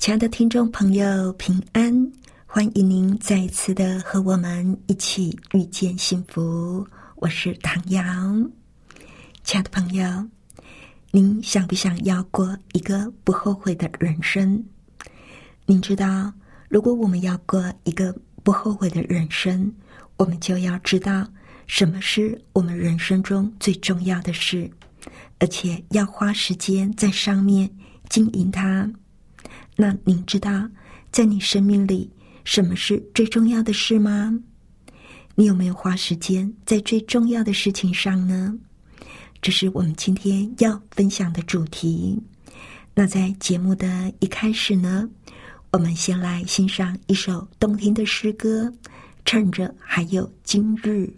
亲爱的听众朋友，平安！欢迎您再一次的和我们一起遇见幸福。我是唐瑶。亲爱的朋友，您想不想要过一个不后悔的人生？您知道，如果我们要过一个不后悔的人生，我们就要知道什么是我们人生中最重要的事，而且要花时间在上面经营它。那您知道，在你生命里，什么是最重要的事吗？你有没有花时间在最重要的事情上呢？这是我们今天要分享的主题。那在节目的一开始呢，我们先来欣赏一首动听的诗歌，趁着还有今日。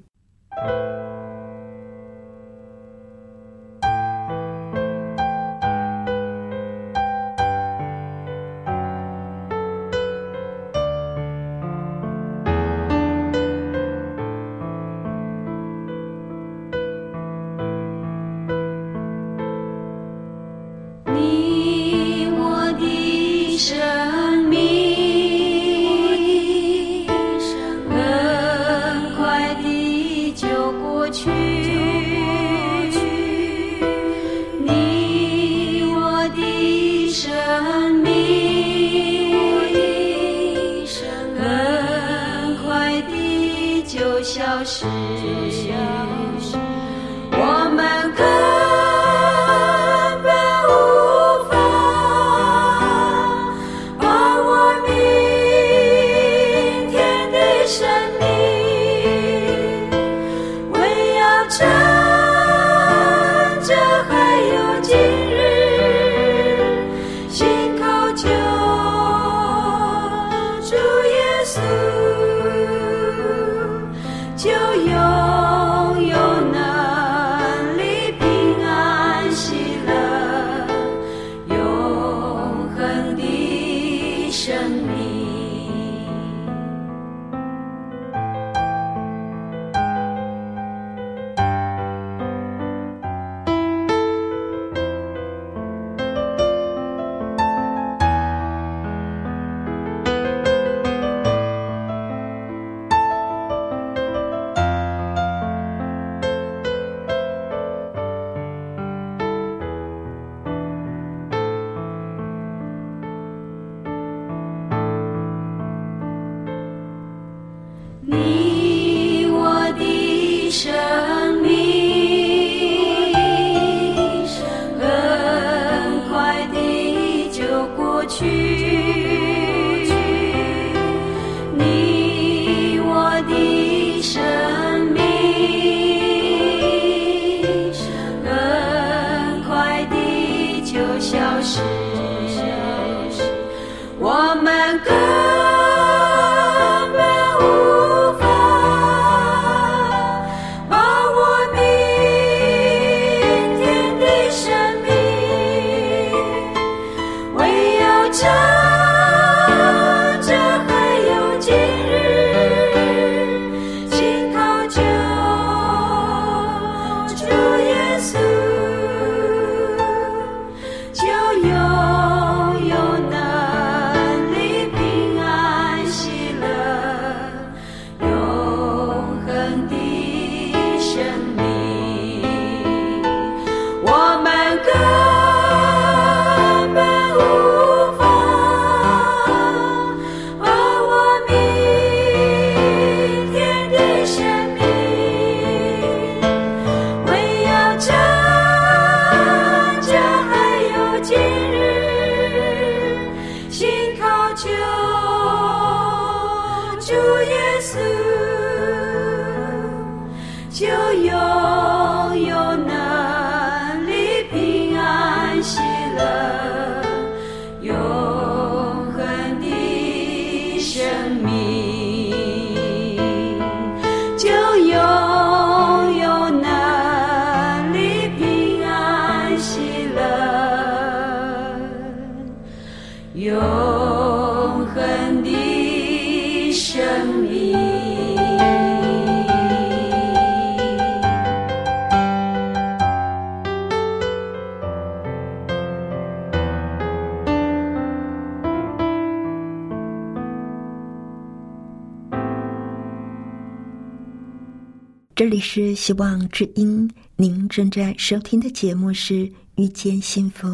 这里是希望之音您正在收听的节目是遇见幸福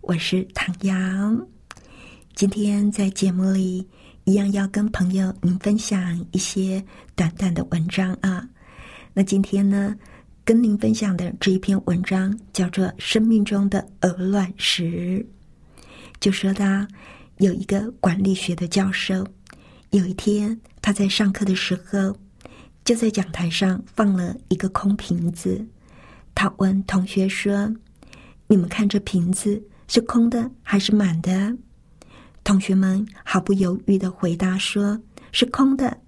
我是唐阳。今天在节目里一样要跟朋友您分享一些短短的文章啊。那今天呢，跟您分享的这一篇文章叫做《生命中的鹅卵石》，就说到有一个管理学的教授，有一天他在上课的时候。就在讲台上放了一个空瓶子，他问同学说：“你们看这瓶子是空的还是满的？”同学们毫不犹豫的回答说：“是空的。”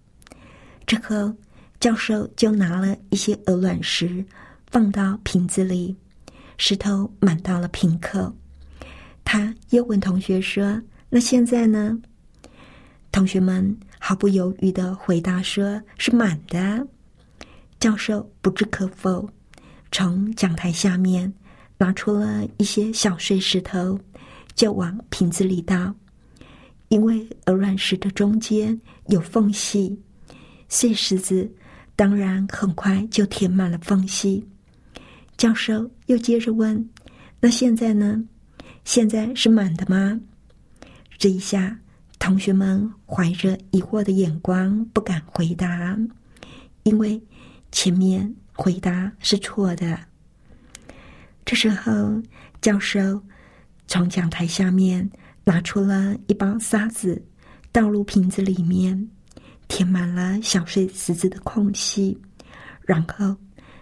之后，教授就拿了一些鹅卵石放到瓶子里，石头满到了瓶口。他又问同学说：“那现在呢？”同学们。毫不犹豫的回答说：“是满的。”教授不置可否，从讲台下面拿出了一些小碎石头，就往瓶子里倒。因为鹅卵石的中间有缝隙，碎石子当然很快就填满了缝隙。教授又接着问：“那现在呢？现在是满的吗？”这一下。同学们怀着疑惑的眼光，不敢回答，因为前面回答是错的。这时候，教授从讲台下面拿出了一包沙子，倒入瓶子里面，填满了小碎石子的空隙。然后，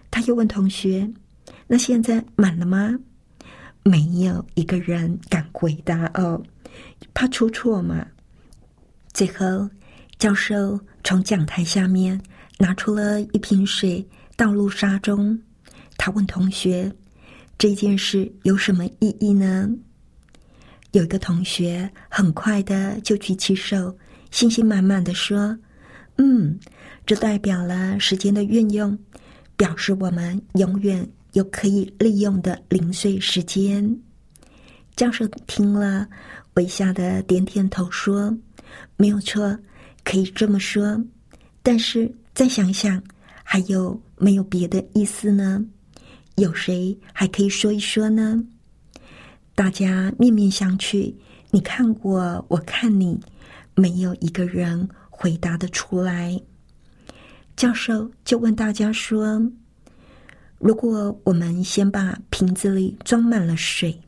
他又问同学：“那现在满了吗？”没有一个人敢回答哦，怕出错嘛。最后，教授从讲台下面拿出了一瓶水，倒入沙中。他问同学：“这件事有什么意义呢？”有一个同学很快的就举起手，信心满满的说：“嗯，这代表了时间的运用，表示我们永远有可以利用的零碎时间。”教授听了，微笑的点点头说。没有错，可以这么说。但是再想想，还有没有别的意思呢？有谁还可以说一说呢？大家面面相觑，你看我，我看你，没有一个人回答得出来。教授就问大家说：“如果我们先把瓶子里装满了水，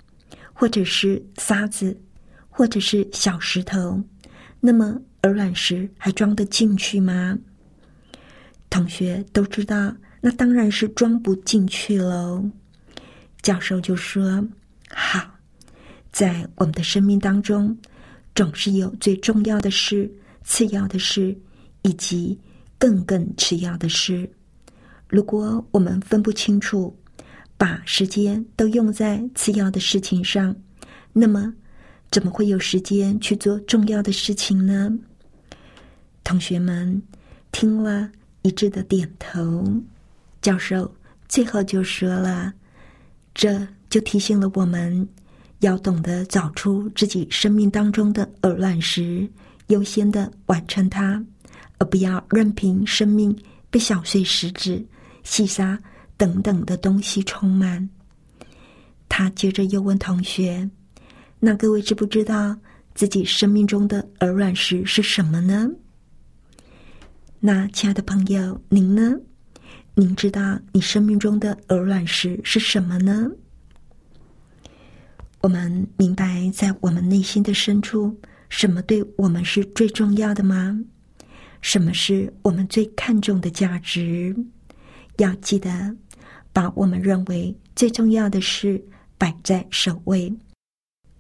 或者是沙子，或者是小石头。”那么鹅卵石还装得进去吗？同学都知道，那当然是装不进去喽。教授就说：“好，在我们的生命当中，总是有最重要的事、次要的事，以及更更次要的事。如果我们分不清楚，把时间都用在次要的事情上，那么……”怎么会有时间去做重要的事情呢？同学们听了一致的点头。教授最后就说了：“这就提醒了我们，要懂得找出自己生命当中的鹅卵石，优先的完成它，而不要任凭生命被小碎石子、细沙等等的东西充满。”他接着又问同学。那各位知不知道自己生命中的鹅卵石是什么呢？那亲爱的朋友，您呢？您知道你生命中的鹅卵石是什么呢？我们明白在我们内心的深处，什么对我们是最重要的吗？什么是我们最看重的价值？要记得把我们认为最重要的事摆在首位。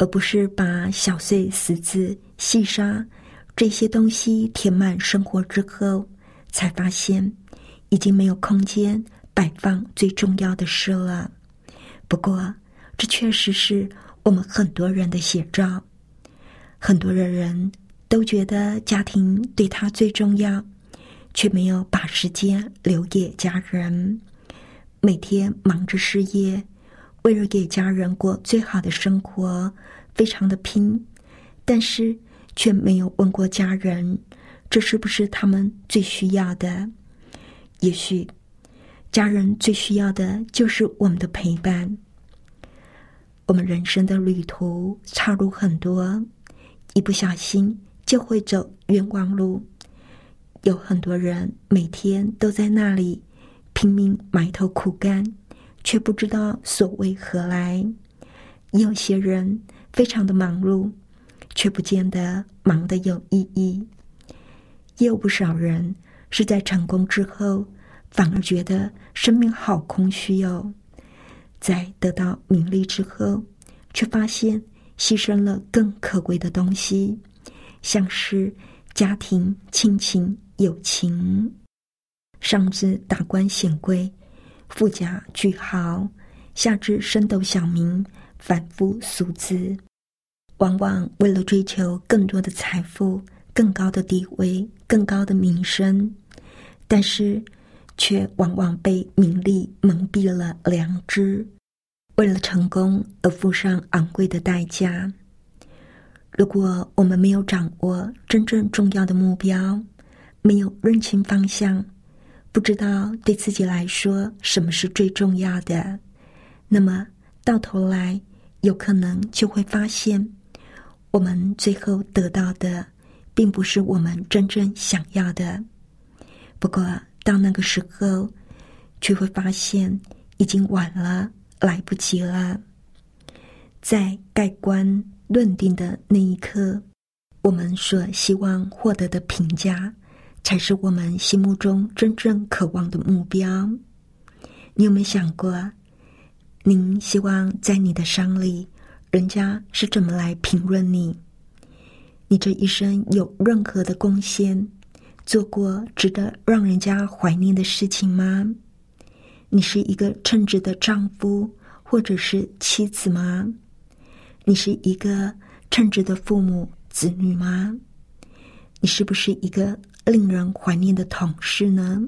而不是把小碎石子、细沙这些东西填满生活之后，才发现已经没有空间摆放最重要的事了。不过，这确实是我们很多人的写照。很多的人都觉得家庭对他最重要，却没有把时间留给家人。每天忙着事业。为了给家人过最好的生活，非常的拼，但是却没有问过家人，这是不是他们最需要的？也许家人最需要的就是我们的陪伴。我们人生的旅途岔路很多，一不小心就会走冤枉路。有很多人每天都在那里拼命埋头苦干，却不知道所为何来；有些人非常的忙碌，却不见得忙得有意义；也有不少人是在成功之后，反而觉得生命好空虚哦；在得到名利之后，却发现牺牲了更可贵的东西，像是家庭亲情。友情，上至达官显贵、富家巨豪，下至升斗小民、凡夫俗子，往往为了追求更多的财富、更高的地位、更高的名声，但是却往往被名利蒙蔽了良知，为了成功而付上昂贵的代价。如果我们没有掌握真正重要的目标，没有认清方向，不知道对自己来说什么是最重要的，那么到头来有可能就会发现，我们最后得到的并不是我们真正想要的。不过到那个时候，却会发现已经晚了，来不及了。在盖棺论定的那一刻，我们所希望获得的评价。才是我们心目中真正渴望的目标。你有没有想过，您希望在你的伤里，人家是怎么来评论你？你这一生有任何的贡献，做过值得让人家怀念的事情吗？你是一个称职的丈夫或者是妻子吗？你是一个称职的父母子女吗？你是不是一个？令人怀念的同事呢？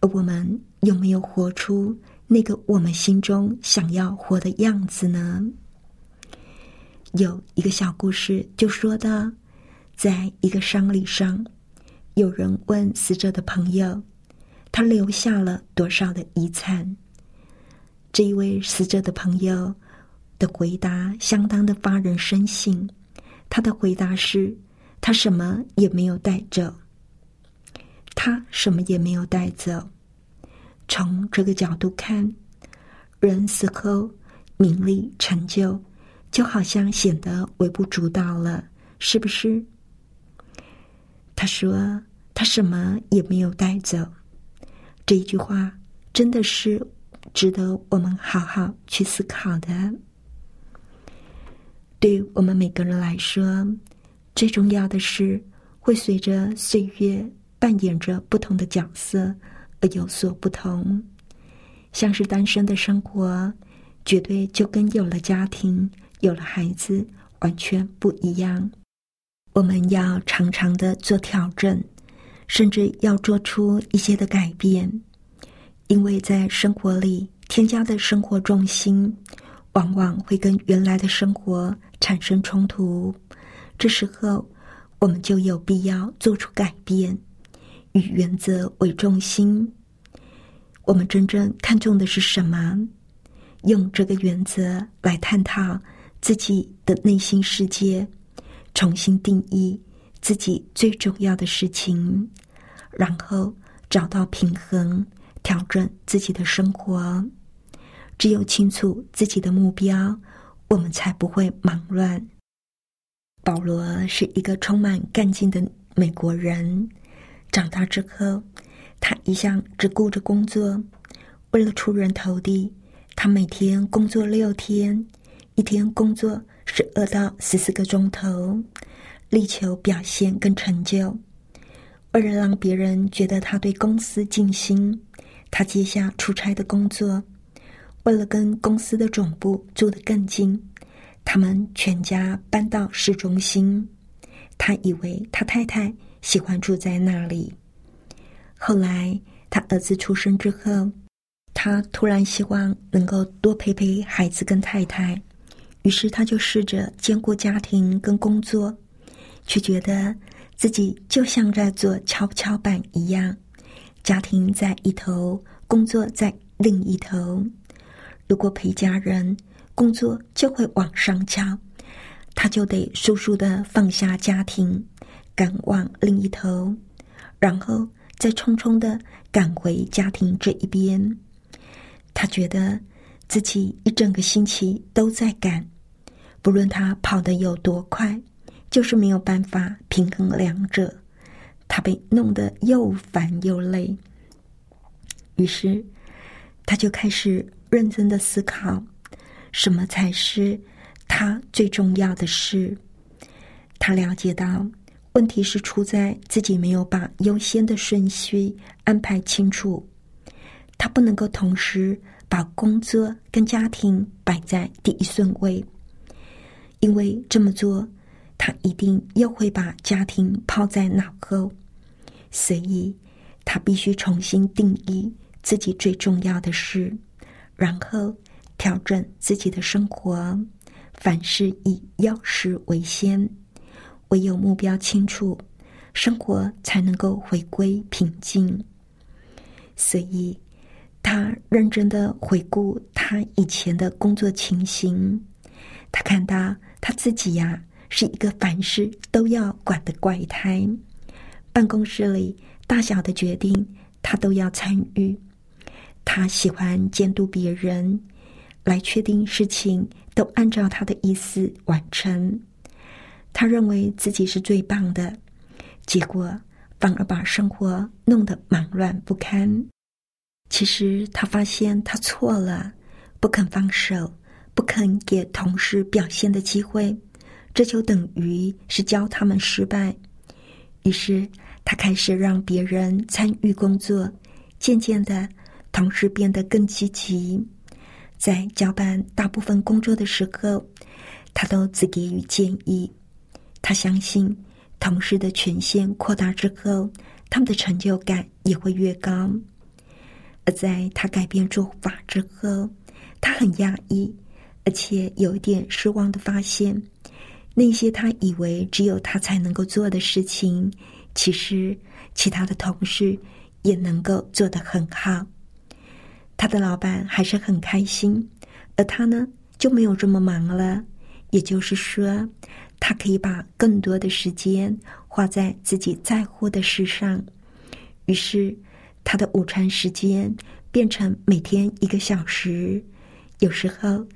而我们有没有活出那个我们心中想要活的样子呢？有一个小故事，就说的，在一个丧礼上，有人问死者的朋友，他留下了多少的遗产？这一位死者的朋友的回答相当的发人深省，他的回答是。他什么也没有带走，他什么也没有带走。从这个角度看，人死后名利成就，就好像显得微不足道了，是不是？他说他什么也没有带走，这一句话真的是值得我们好好去思考的。对于我们每个人来说。最重要的是，会随着岁月扮演着不同的角色而有所不同。像是单身的生活，绝对就跟有了家庭、有了孩子完全不一样。我们要常常的做调整，甚至要做出一些的改变，因为在生活里添加的生活重心，往往会跟原来的生活产生冲突。这时候，我们就有必要做出改变，以原则为重心。我们真正看重的是什么？用这个原则来探讨自己的内心世界，重新定义自己最重要的事情，然后找到平衡，调整自己的生活。只有清楚自己的目标，我们才不会忙乱。保罗是一个充满干劲的美国人。长大之后，他一向只顾着工作，为了出人头地，他每天工作六天，一天工作十二到十四个钟头，力求表现跟成就。为了让别人觉得他对公司尽心，他接下出差的工作，为了跟公司的总部住得更近。他们全家搬到市中心，他以为他太太喜欢住在那里。后来他儿子出生之后，他突然希望能够多陪陪孩子跟太太，于是他就试着兼顾家庭跟工作，却觉得自己就像在做跷跷板一样，家庭在一头，工作在另一头。如果陪家人，工作就会往上翘，他就得速速的放下家庭，赶往另一头，然后再匆匆的赶回家庭这一边。他觉得自己一整个星期都在赶，不论他跑得有多快，就是没有办法平衡两者。他被弄得又烦又累，于是他就开始认真的思考，什么才是他最重要的事。他了解到，问题是出在自己没有把优先的顺序安排清楚。他不能够同时把工作跟家庭摆在第一顺位，因为这么做，他一定又会把家庭抛在脑后。所以，他必须重新定义自己最重要的事，然后调整自己的生活。凡事以要事为先，唯有目标清楚，生活才能够回归平静。所以，他认真的回顾他以前的工作情形，他看到他自己呀，是一个凡事都要管的怪胎。办公室里大小的决定，他都要参与。他喜欢监督别人，来确定事情都按照他的意思完成。他认为自己是最棒的，结果反而把生活弄得忙乱不堪。其实他发现他错了，不肯放手，不肯给同事表现的机会，这就等于是教他们失败。于是。他开始让别人参与工作，渐渐的，同事变得更积极。在交办大部分工作的时候，他都只给予建议。他相信，同事的权限扩大之后，他们的成就感也会越高。而在他改变做法之后，他很压抑，而且有一点失望的发现，那些他以为只有他才能够做的事情。其实，其他的同事也能够做得很好。他的老板还是很开心，而他呢就没有这么忙了。也就是说，他可以把更多的时间花在自己在乎的事上。于是，他的午餐时间变成每天一个小时。有时候，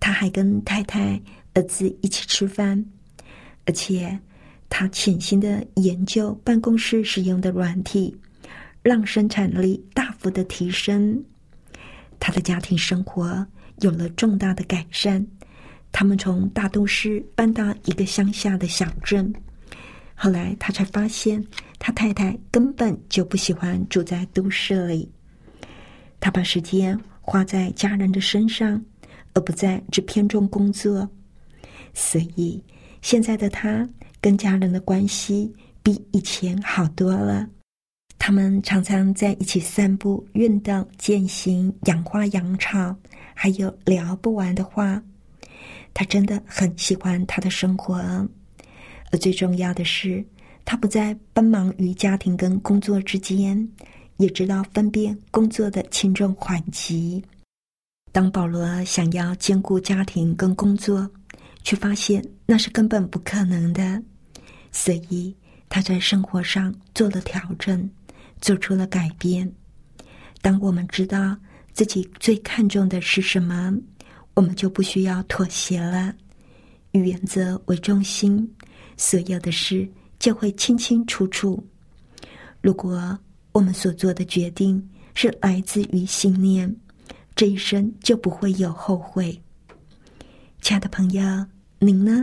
他还跟太太、儿子一起吃饭，而且。他潜心的研究办公室使用的软体，让生产力大幅的提升。他的家庭生活有了重大的改善。他们从大都市搬到一个乡下的小镇。后来他才发现，他太太根本就不喜欢住在都市里。他把时间花在家人的身上，而不再只偏重工作。所以现在的他。跟家人的关系比以前好多了。他们常常在一起散步、运动、践行、养花、养草，还有聊不完的话。他真的很喜欢他的生活，而最重要的是，他不再奔忙于家庭跟工作之间，也知道分辨工作的轻重缓急。当保罗想要兼顾家庭跟工作，却发现那是根本不可能的。所以他在生活上做了调整，做出了改变。当我们知道自己最看重的是什么，我们就不需要妥协了。以原则为中心，所有的事就会清清楚楚。如果我们所做的决定是来自于信念，这一生就不会有后悔。亲爱的朋友，您呢？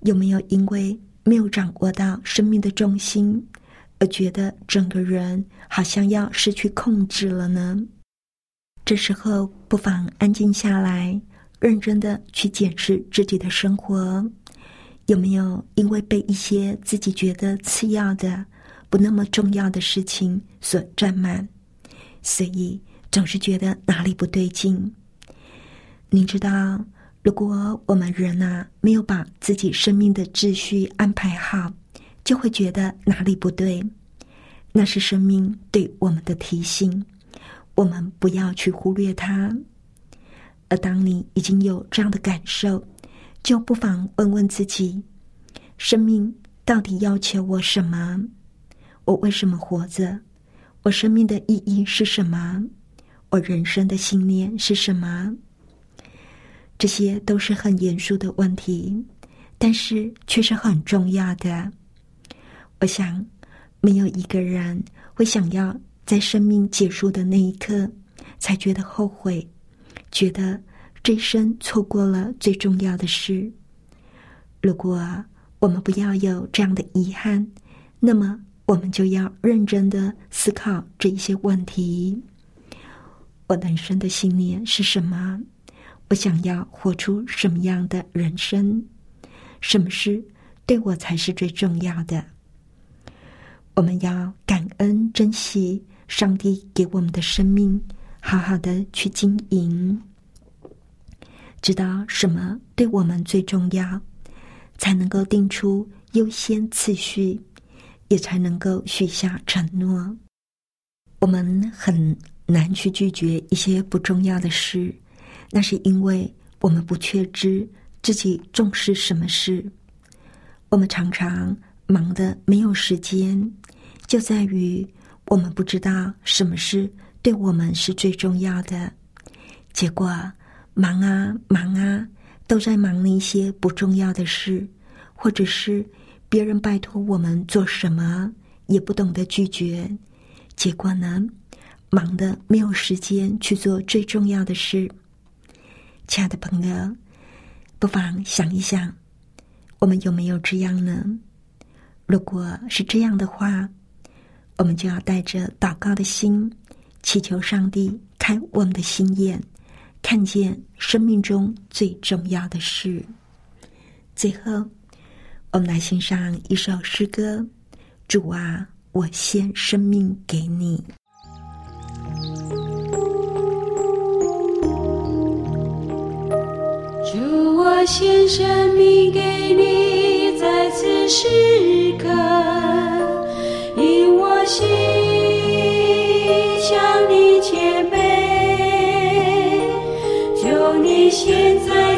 有没有因为？没有掌握到生命的重心，而觉得整个人好像要失去控制了呢。这时候不妨安静下来，认真的去检视自己的生活，有没有因为被一些自己觉得次要的、不那么重要的事情所占满，所以总是觉得哪里不对劲。你知道？如果我们人啊没有把自己生命的秩序安排好，就会觉得哪里不对。那是生命对我们的提醒。我们不要去忽略它。而当你已经有这样的感受，就不妨问问自己：生命到底要求我什么？我为什么活着？我生命的意义是什么？我人生的信念是什么？这些都是很严肃的问题，但是却是很重要的。我想，没有一个人会想要在生命结束的那一刻才觉得后悔，觉得这一生错过了最重要的事。如果我们不要有这样的遗憾，那么我们就要认真的思考这一些问题：我人生的信念是什么？我想要活出什么样的人生？什么事对我才是最重要的？我们要感恩、珍惜上帝给我们的生命，好好的去经营，知道什么对我们最重要，才能够定出优先次序，也才能够许下承诺。我们很难去拒绝一些不重要的事。那是因为我们不确知自己重视什么事，我们常常忙得没有时间，就在于我们不知道什么事对我们是最重要的。结果忙啊忙啊，都在忙那些不重要的事，或者是别人拜托我们做什么，也不懂得拒绝。结果呢，忙得没有时间去做最重要的事。亲爱的朋友，不妨想一想，我们有没有这样呢？如果是这样的话，我们就要带着祷告的心，祈求上帝开我们的心眼，看见生命中最重要的事。最后，我们来欣赏一首诗歌：“主啊，我献生命给你。”我献生命给你，在此时刻，因我心向你谦卑，求你现在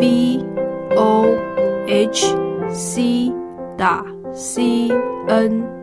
v o h c 打 c n。